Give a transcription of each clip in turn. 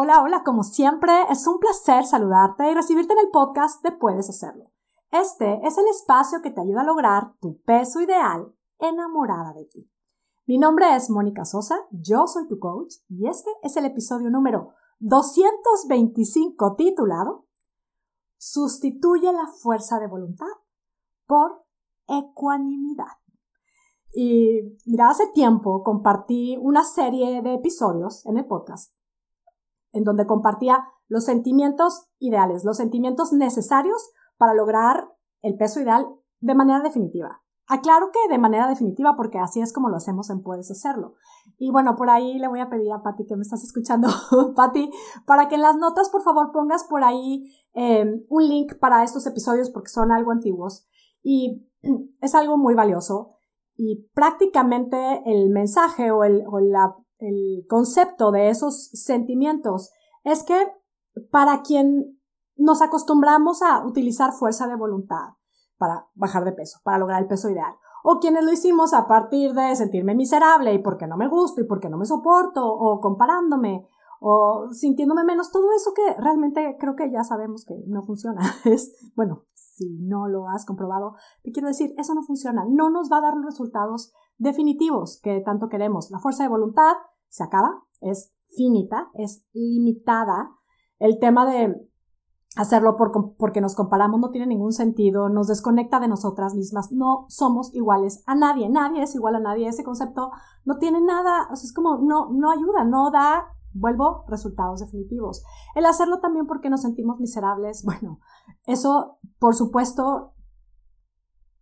Hola, hola, como siempre, es un placer saludarte y recibirte en el podcast de Puedes Hacerlo. Este es el espacio que te ayuda a lograr tu peso ideal enamorada de ti. Mi nombre es Mónica Sosa, yo soy tu coach y este es el episodio número 225 titulado Sustituye la fuerza de voluntad por ecuanimidad. Y mira, hace tiempo compartí una serie de episodios en el podcast en donde compartía los sentimientos ideales, los sentimientos necesarios para lograr el peso ideal de manera definitiva. Aclaro que de manera definitiva porque así es como lo hacemos en Puedes Hacerlo. Y bueno, por ahí le voy a pedir a Patti que me estás escuchando, Patti, para que en las notas por favor pongas por ahí eh, un link para estos episodios porque son algo antiguos y es algo muy valioso. Y prácticamente el mensaje o, el, o la el concepto de esos sentimientos es que para quien nos acostumbramos a utilizar fuerza de voluntad para bajar de peso, para lograr el peso ideal, o quienes lo hicimos a partir de sentirme miserable y porque no me gusto y porque no me soporto, o comparándome, o sintiéndome menos, todo eso que realmente creo que ya sabemos que no funciona. Es, bueno, si no lo has comprobado, te quiero decir, eso no funciona, no nos va a dar los resultados definitivos que tanto queremos. La fuerza de voluntad se acaba, es finita, es limitada. El tema de hacerlo porque nos comparamos no tiene ningún sentido, nos desconecta de nosotras mismas, no somos iguales a nadie, nadie es igual a nadie, ese concepto no tiene nada, o sea, es como no, no ayuda, no da, vuelvo, resultados definitivos. El hacerlo también porque nos sentimos miserables, bueno, eso por supuesto,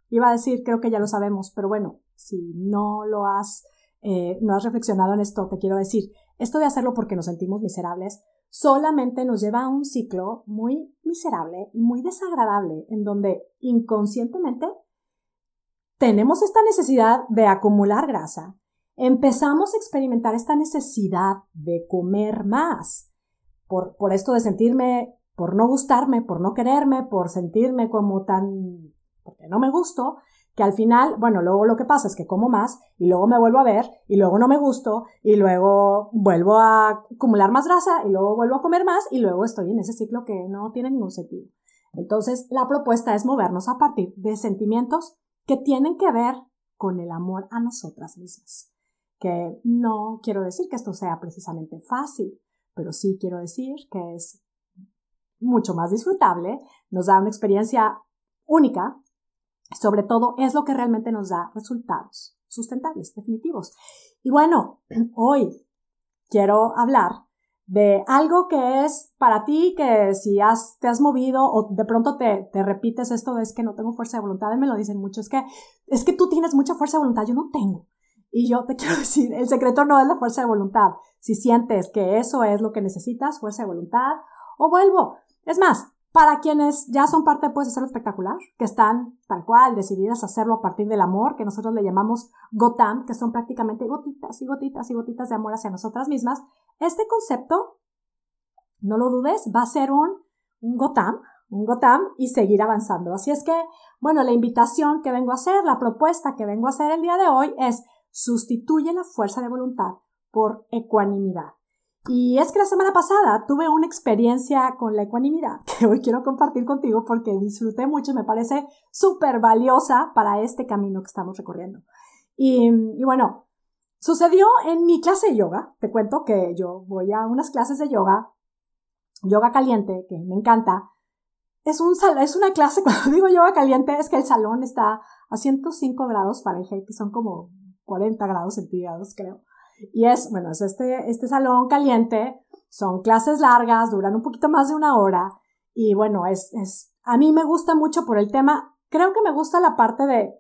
iba a decir, creo que ya lo sabemos, pero bueno, si no lo has, eh, no has reflexionado en esto, te quiero decir, esto de hacerlo porque nos sentimos miserables solamente nos lleva a un ciclo muy miserable y muy desagradable, en donde inconscientemente tenemos esta necesidad de acumular grasa, empezamos a experimentar esta necesidad de comer más, por, por esto de sentirme, por no gustarme, por no quererme, por sentirme como tan, porque no me gusto, que al final, bueno, luego lo que pasa es que como más y luego me vuelvo a ver y luego no me gusto y luego vuelvo a acumular más grasa y luego vuelvo a comer más y luego estoy en ese ciclo que no tiene ningún sentido. Entonces, la propuesta es movernos a partir de sentimientos que tienen que ver con el amor a nosotras mismas. Que no quiero decir que esto sea precisamente fácil, pero sí quiero decir que es mucho más disfrutable, nos da una experiencia única sobre todo es lo que realmente nos da resultados sustentables, definitivos. Y bueno, hoy quiero hablar de algo que es para ti, que si has, te has movido o de pronto te, te repites esto es que no tengo fuerza de voluntad, y me lo dicen mucho, es que, es que tú tienes mucha fuerza de voluntad, yo no tengo. Y yo te quiero decir, el secreto no es la fuerza de voluntad. Si sientes que eso es lo que necesitas, fuerza de voluntad, o vuelvo. Es más, para quienes ya son parte de Puedes Hacerlo Espectacular, que están tal cual decididas a hacerlo a partir del amor, que nosotros le llamamos Gotam, que son prácticamente gotitas y gotitas y gotitas de amor hacia nosotras mismas, este concepto, no lo dudes, va a ser un, un Gotam, un Gotam y seguir avanzando. Así es que, bueno, la invitación que vengo a hacer, la propuesta que vengo a hacer el día de hoy es sustituye la fuerza de voluntad por ecuanimidad. Y es que la semana pasada tuve una experiencia con la ecuanimidad que hoy quiero compartir contigo porque disfruté mucho y me parece súper valiosa para este camino que estamos recorriendo. Y, y, bueno, sucedió en mi clase de yoga. Te cuento que yo voy a unas clases de yoga, yoga caliente, que me encanta. Es, un, es una clase, cuando digo yoga caliente, es que el salón está a 105 grados Fahrenheit, que son como 40 grados centígrados, creo. Y es, bueno, es este, este salón caliente, son clases largas, duran un poquito más de una hora. Y bueno, es, es, a mí me gusta mucho por el tema, creo que me gusta la parte de,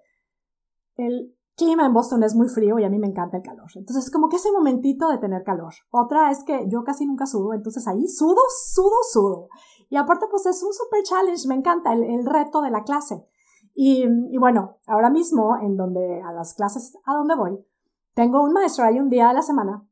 el clima en Boston es muy frío y a mí me encanta el calor. Entonces, como que ese momentito de tener calor. Otra es que yo casi nunca sudo, entonces ahí sudo, sudo, sudo. Y aparte, pues es un super challenge, me encanta el, el reto de la clase. Y, y bueno, ahora mismo, en donde, a las clases a donde voy, tengo un maestro ahí un día a la semana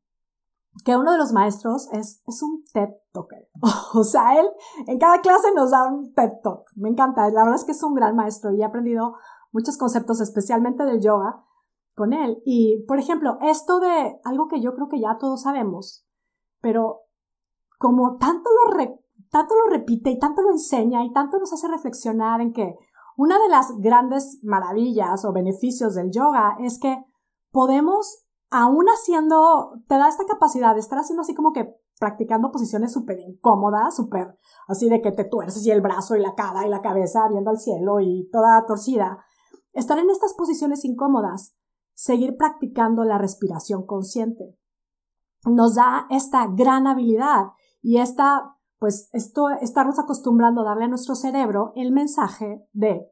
que uno de los maestros es, es un TED Talker. O sea, él en cada clase nos da un TED Talk. Me encanta. La verdad es que es un gran maestro y he aprendido muchos conceptos, especialmente del yoga, con él. Y, por ejemplo, esto de algo que yo creo que ya todos sabemos, pero como tanto lo, tanto lo repite y tanto lo enseña y tanto nos hace reflexionar en que una de las grandes maravillas o beneficios del yoga es que podemos, aún haciendo, te da esta capacidad de estar haciendo así como que practicando posiciones súper incómodas, súper así de que te tuerces y el brazo y la cara y la cabeza viendo al cielo y toda torcida. Estar en estas posiciones incómodas, seguir practicando la respiración consciente, nos da esta gran habilidad y esta pues esto, estarnos acostumbrando a darle a nuestro cerebro el mensaje de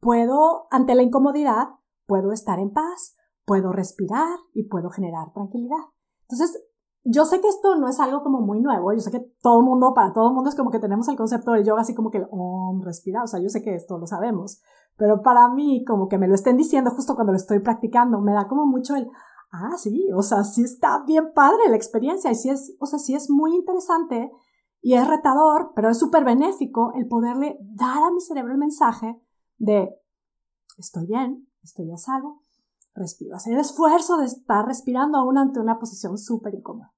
puedo, ante la incomodidad, puedo estar en paz, puedo respirar y puedo generar tranquilidad. Entonces, yo sé que esto no es algo como muy nuevo, yo sé que todo el mundo, para todo el mundo es como que tenemos el concepto del yoga así como que el om, respira, o sea, yo sé que esto lo sabemos, pero para mí como que me lo estén diciendo justo cuando lo estoy practicando, me da como mucho el, ah, sí, o sea, sí está bien padre la experiencia y sí es, o sea, sí es muy interesante y es retador, pero es súper benéfico el poderle dar a mi cerebro el mensaje de estoy bien, estoy a salvo, respiro. Hacer el esfuerzo de estar respirando aún ante una posición súper incómoda.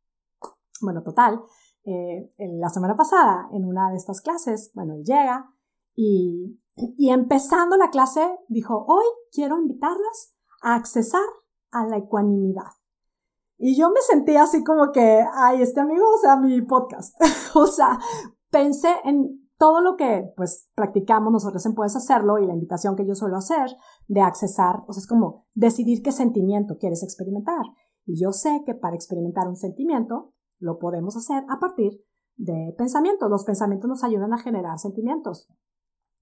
Bueno, total, eh, la semana pasada, en una de estas clases, bueno, él llega y, y empezando la clase dijo, hoy quiero invitarlas a accesar a la ecuanimidad. Y yo me sentí así como que, ay, este amigo, o sea, mi podcast. o sea, pensé en todo lo que pues practicamos nosotros en Puedes Hacerlo y la invitación que yo suelo hacer de accesar, o sea, es como decidir qué sentimiento quieres experimentar. Y yo sé que para experimentar un sentimiento lo podemos hacer a partir de pensamientos. Los pensamientos nos ayudan a generar sentimientos.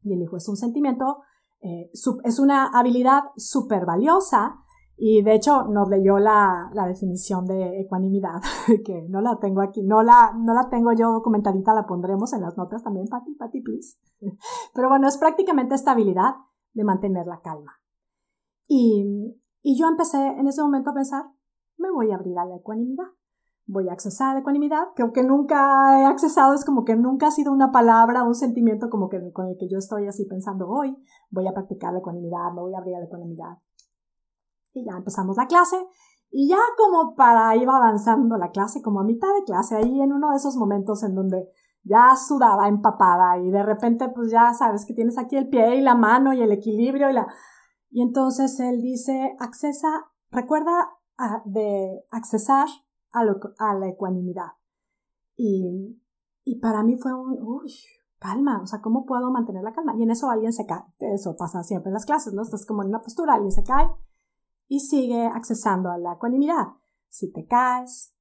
Y el hijo es un sentimiento, eh, es una habilidad súper valiosa y de hecho nos leyó la, la, definición de ecuanimidad, que no la tengo aquí, no la, no la tengo yo documentadita, la pondremos en las notas también, Pati, Pati, please. Pero bueno, es prácticamente esta habilidad de mantener la calma. Y, y yo empecé en ese momento a pensar, me voy a abrir a la ecuanimidad. Voy a accesar a la ecuanimidad, que aunque nunca he accesado, es como que nunca ha sido una palabra, un sentimiento como que con el que yo estoy así pensando hoy. Voy a practicar la ecuanimidad, me voy a abrir a la ecuanimidad y ya empezamos la clase. Y ya como para iba avanzando la clase, como a mitad de clase, ahí en uno de esos momentos en donde ya sudaba empapada y de repente pues ya sabes que tienes aquí el pie y la mano y el equilibrio y la... Y entonces él dice, accesa, recuerda de accesar a, a, la ecuanimidad. Y, y para mí fue un, uy, calma, o sea, ¿cómo puedo mantener la calma? Y en eso alguien se cae, eso pasa siempre en las clases, ¿no? Estás como en una postura, alguien se cae y sigue accesando a la ecuanimidad. Si te caes,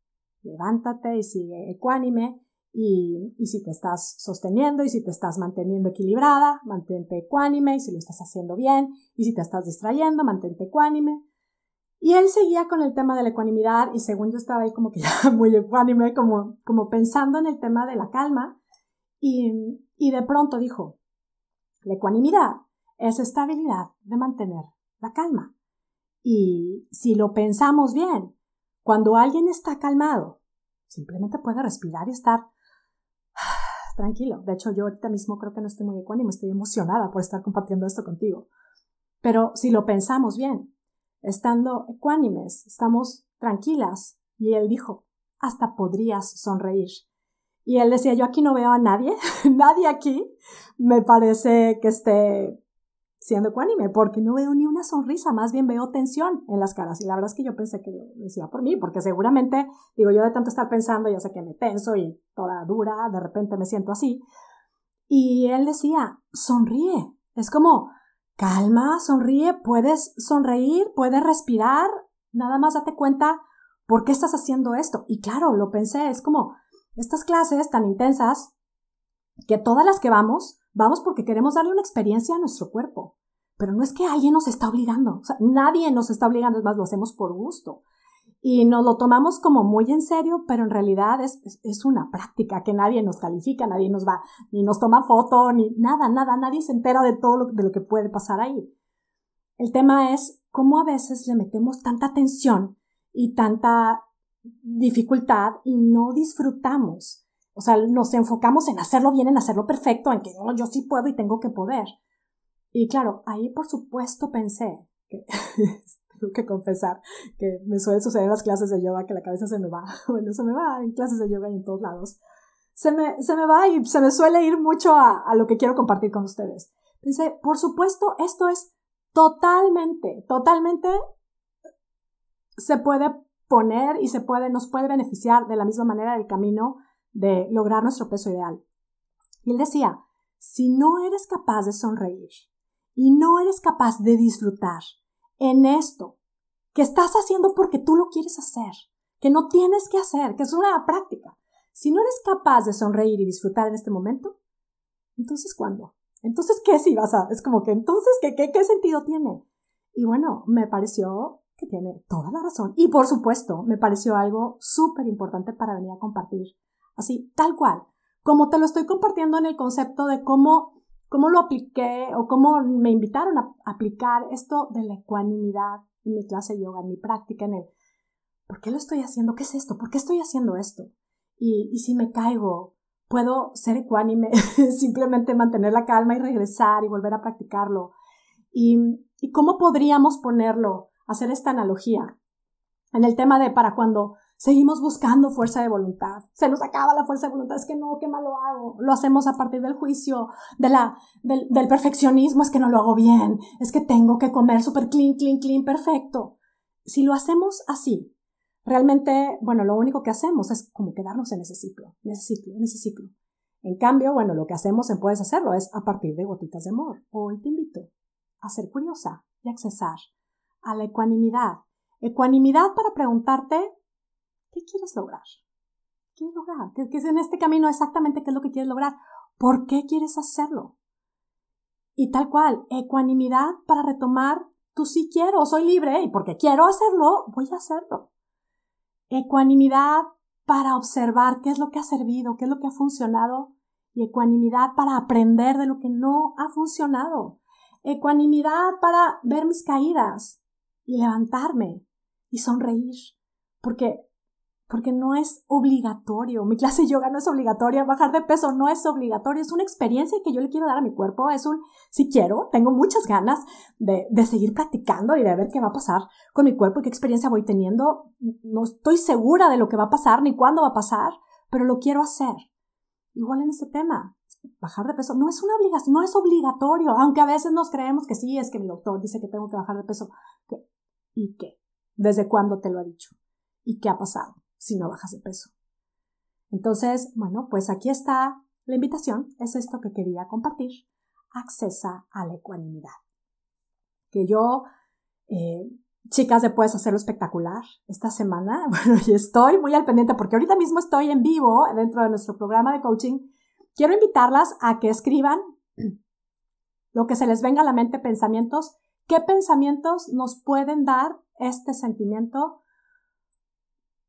levántate y sigue ecuánime. Y, si te estás sosteniendo y si te estás manteniendo equilibrada, mantente ecuánime y si lo estás haciendo bien y si te estás distrayendo, mantente ecuánime. Y él seguía con el tema de la ecuanimidad y según yo estaba ahí como que ya muy ecuánime, como, como pensando en el tema de la calma y, y de pronto dijo, la ecuanimidad es estabilidad de mantener la calma. Y si lo pensamos bien, cuando alguien está calmado, simplemente puede respirar y estar tranquilo. De hecho, yo ahorita mismo creo que no estoy muy ecuánime, estoy emocionada por estar compartiendo esto contigo. Pero si lo pensamos bien, estando ecuánimes, estamos tranquilas. Y él dijo, hasta podrías sonreír. Y él decía, yo aquí no veo a nadie, nadie aquí me parece que esté siendo ecuánime, porque no veo ni una sonrisa, más bien veo tensión en las caras. Y la verdad es que yo pensé que lo decía por mí, porque seguramente, digo, yo de tanto estar pensando, yo sé que me tenso y toda dura, de repente me siento así. Y él decía, sonríe. Es como, calma, sonríe, puedes sonreír, puedes respirar, nada más date cuenta por qué estás haciendo esto. Y claro, lo pensé, es como estas clases tan intensas que todas las que vamos, Vamos porque queremos darle una experiencia a nuestro cuerpo. Pero no es que alguien nos está obligando. Nadie nos está obligando, es más, lo hacemos por gusto. Y nos lo tomamos como muy en serio, pero en realidad es, es, una práctica que nadie nos califica, nadie nos va, ni nos toma foto, ni nada, nada, nadie se entera de todo lo, de lo que puede pasar ahí. El tema es cómo a veces le metemos tanta tensión y tanta dificultad y no disfrutamos o sea, nos enfocamos en hacerlo bien, en hacerlo perfecto, en que no, yo sí puedo y tengo que poder. Y claro, ahí por supuesto pensé que tengo que confesar que me suele suceder en las clases de yoga que la cabeza se me va. Bueno, se me va en clases de yoga y en todos lados. Se me, se me va y se me suele ir mucho a, a lo que quiero compartir con ustedes. Pensé, por supuesto, esto es totalmente, totalmente se puede poner y se puede, nos puede beneficiar de la misma manera del camino de lograr nuestro peso ideal. Y él decía, si no eres capaz de sonreír y no eres capaz de disfrutar en esto que estás haciendo porque tú lo quieres hacer, que no tienes que hacer, que es una práctica, si no eres capaz de sonreír y disfrutar en este momento, entonces ¿cuándo? Entonces, ¿qué si vas a? Es como que entonces, ¿qué, qué, qué sentido tiene? Y bueno, me pareció que tiene toda la razón. Y por supuesto, me pareció algo súper importante para venir a compartir. Así, tal cual. Como te lo estoy compartiendo en el concepto de cómo, cómo lo apliqué o cómo me invitaron a aplicar esto de la ecuanimidad en mi clase de yoga, en mi práctica, en el ¿por qué lo estoy haciendo? ¿Qué es esto? ¿Por qué estoy haciendo esto? Y, y si me caigo, puedo ser ecuánime, simplemente mantener la calma y regresar y volver a practicarlo. Y, y cómo podríamos ponerlo, hacer esta analogía en el tema de para cuando seguimos buscando fuerza de voluntad. Se nos acaba la fuerza de voluntad, es que no, qué mal lo hago. Lo hacemos a partir del juicio, de la, del, del perfeccionismo, es que no lo hago bien, es que tengo que comer súper clean, clean, clean, perfecto. Si lo hacemos así, realmente, bueno, lo único que hacemos es como quedarnos en ese ciclo, en ese ciclo, en ese ciclo. En cambio, bueno, lo que hacemos en Puedes Hacerlo es a partir de gotitas de amor. Hoy te invito a ser curiosa y accesar a la ecuanimidad. Ecuanimidad para preguntarte, ¿qué quieres lograr? ¿Qué lograr? ¿Qué, es en este camino exactamente qué es lo que quieres lograr? ¿Por qué quieres hacerlo? Y tal cual, ecuanimidad para retomar, tú sí quiero, soy libre y porque quiero hacerlo, voy a hacerlo. Ecuanimidad para observar qué es lo que ha servido, qué es lo que ha funcionado y ecuanimidad para aprender de lo que no ha funcionado. Ecuanimidad para ver mis caídas y levantarme y sonreír, porque porque no es obligatorio. Mi clase de yoga no es obligatoria, bajar de peso no es obligatorio, es una experiencia que yo le quiero dar a mi cuerpo, es un, si quiero, tengo muchas ganas de, de seguir practicando y de ver qué va a pasar con mi cuerpo y qué experiencia voy teniendo. No estoy segura de lo que va a pasar ni cuándo va a pasar, pero lo quiero hacer. Igual en ese tema, bajar de peso no es una obligación, no es obligatorio, aunque a veces nos creemos que sí, es que mi doctor dice que tengo que bajar de peso. ¿Y qué? ¿Desde cuándo te lo ha dicho? ¿Y qué ha pasado? Si no bajas de peso. Entonces, bueno, pues aquí está la invitación, es esto que quería compartir. Accesa a la ecuanimidad. Que yo, eh, chicas, de Puedes Hacerlo Espectacular, esta semana, bueno, y estoy muy al pendiente porque ahorita mismo estoy en vivo dentro de nuestro programa de coaching. Quiero invitarlas a que escriban lo que se les venga a la mente, pensamientos, qué pensamientos nos pueden dar este sentimiento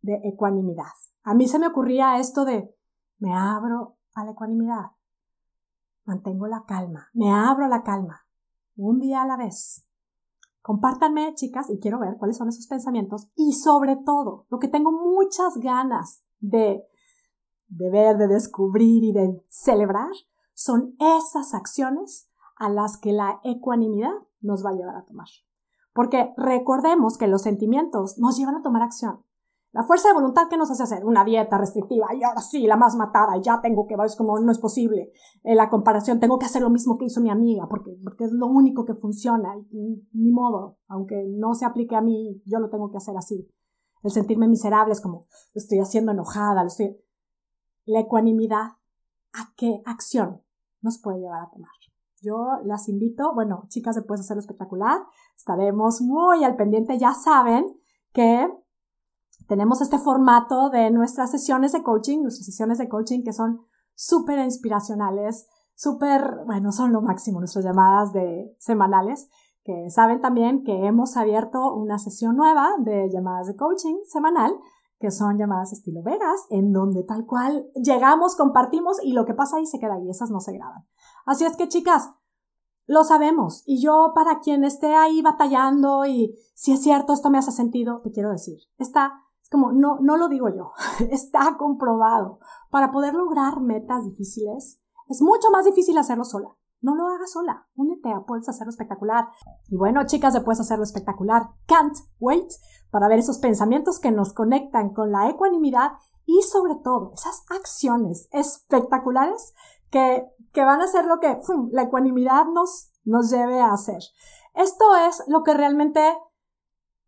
de ecuanimidad. A mí se me ocurría esto de me abro a la ecuanimidad, mantengo la calma, me abro a la calma, un día a la vez. Compártanme, chicas, y quiero ver cuáles son esos pensamientos y sobre todo, lo que tengo muchas ganas de, de ver, de descubrir y de celebrar son esas acciones a las que la ecuanimidad nos va a llevar a tomar. Porque recordemos que los sentimientos nos llevan a tomar acción. La fuerza de voluntad que nos hace hacer una dieta restrictiva y ahora sí, la más matada, ya tengo que, es como no es posible. En la comparación, tengo que hacer lo mismo que hizo mi amiga, porque, porque es lo único que funciona, y, ni modo, aunque no se aplique a mí, yo lo tengo que hacer así. El sentirme miserable es como, lo estoy haciendo enojada, lo estoy... La ecuanimidad, ¿a qué acción nos puede llevar a tomar? Yo las invito, bueno, chicas, después de hacerlo espectacular, estaremos muy al pendiente, ya saben que tenemos este formato de nuestras sesiones de coaching, nuestras sesiones de coaching que son súper inspiracionales, súper, bueno, son lo máximo nuestras llamadas de semanales, que saben también que hemos abierto una sesión nueva de llamadas de coaching semanal, que son llamadas estilo Vegas, en donde tal cual llegamos, compartimos y lo que pasa ahí se queda ahí, esas no se graban. Así es que chicas, lo sabemos. Y yo, para quien esté ahí batallando y si es cierto, esto me hace sentido, te quiero decir, está como, no, no lo digo yo, está comprobado. Para poder lograr metas difíciles, es mucho más difícil hacerlo sola. No lo hagas sola. Únete a Puedes Hacerlo Espectacular. Y bueno, chicas de Hacerlo Espectacular, can't wait para ver esos pensamientos que nos conectan con la ecuanimidad y sobre todo esas acciones espectaculares que, que van a hacer lo que la ecuanimidad nos, nos lleve a hacer. Esto es lo que realmente,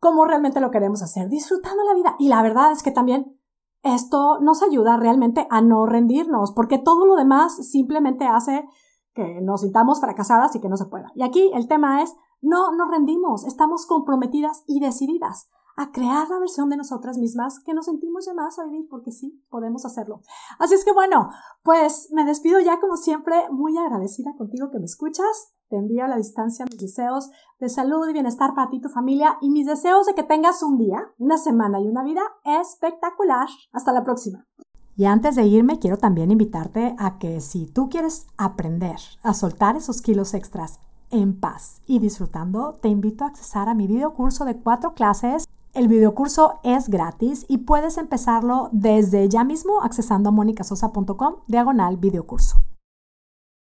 como realmente lo queremos hacer, disfrutando la vida. Y la verdad es que también esto nos ayuda realmente a no rendirnos, porque todo lo demás simplemente hace que nos sintamos fracasadas y que no se pueda. Y aquí el tema es, no nos rendimos, estamos comprometidas y decididas a crear la versión de nosotras mismas que nos sentimos llamadas a vivir, porque sí, podemos hacerlo. Así es que bueno, pues me despido ya como siempre, muy agradecida contigo que me escuchas. Te envío a la distancia mis deseos de salud y bienestar para ti y tu familia y mis deseos de que tengas un día, una semana y una vida espectacular. Hasta la próxima. Y antes de irme, quiero también invitarte a que si tú quieres aprender a soltar esos kilos extras en paz y disfrutando, te invito a accesar a mi video curso de cuatro clases el videocurso es gratis y puedes empezarlo desde ya mismo accesando a monicasosa.com diagonal videocurso.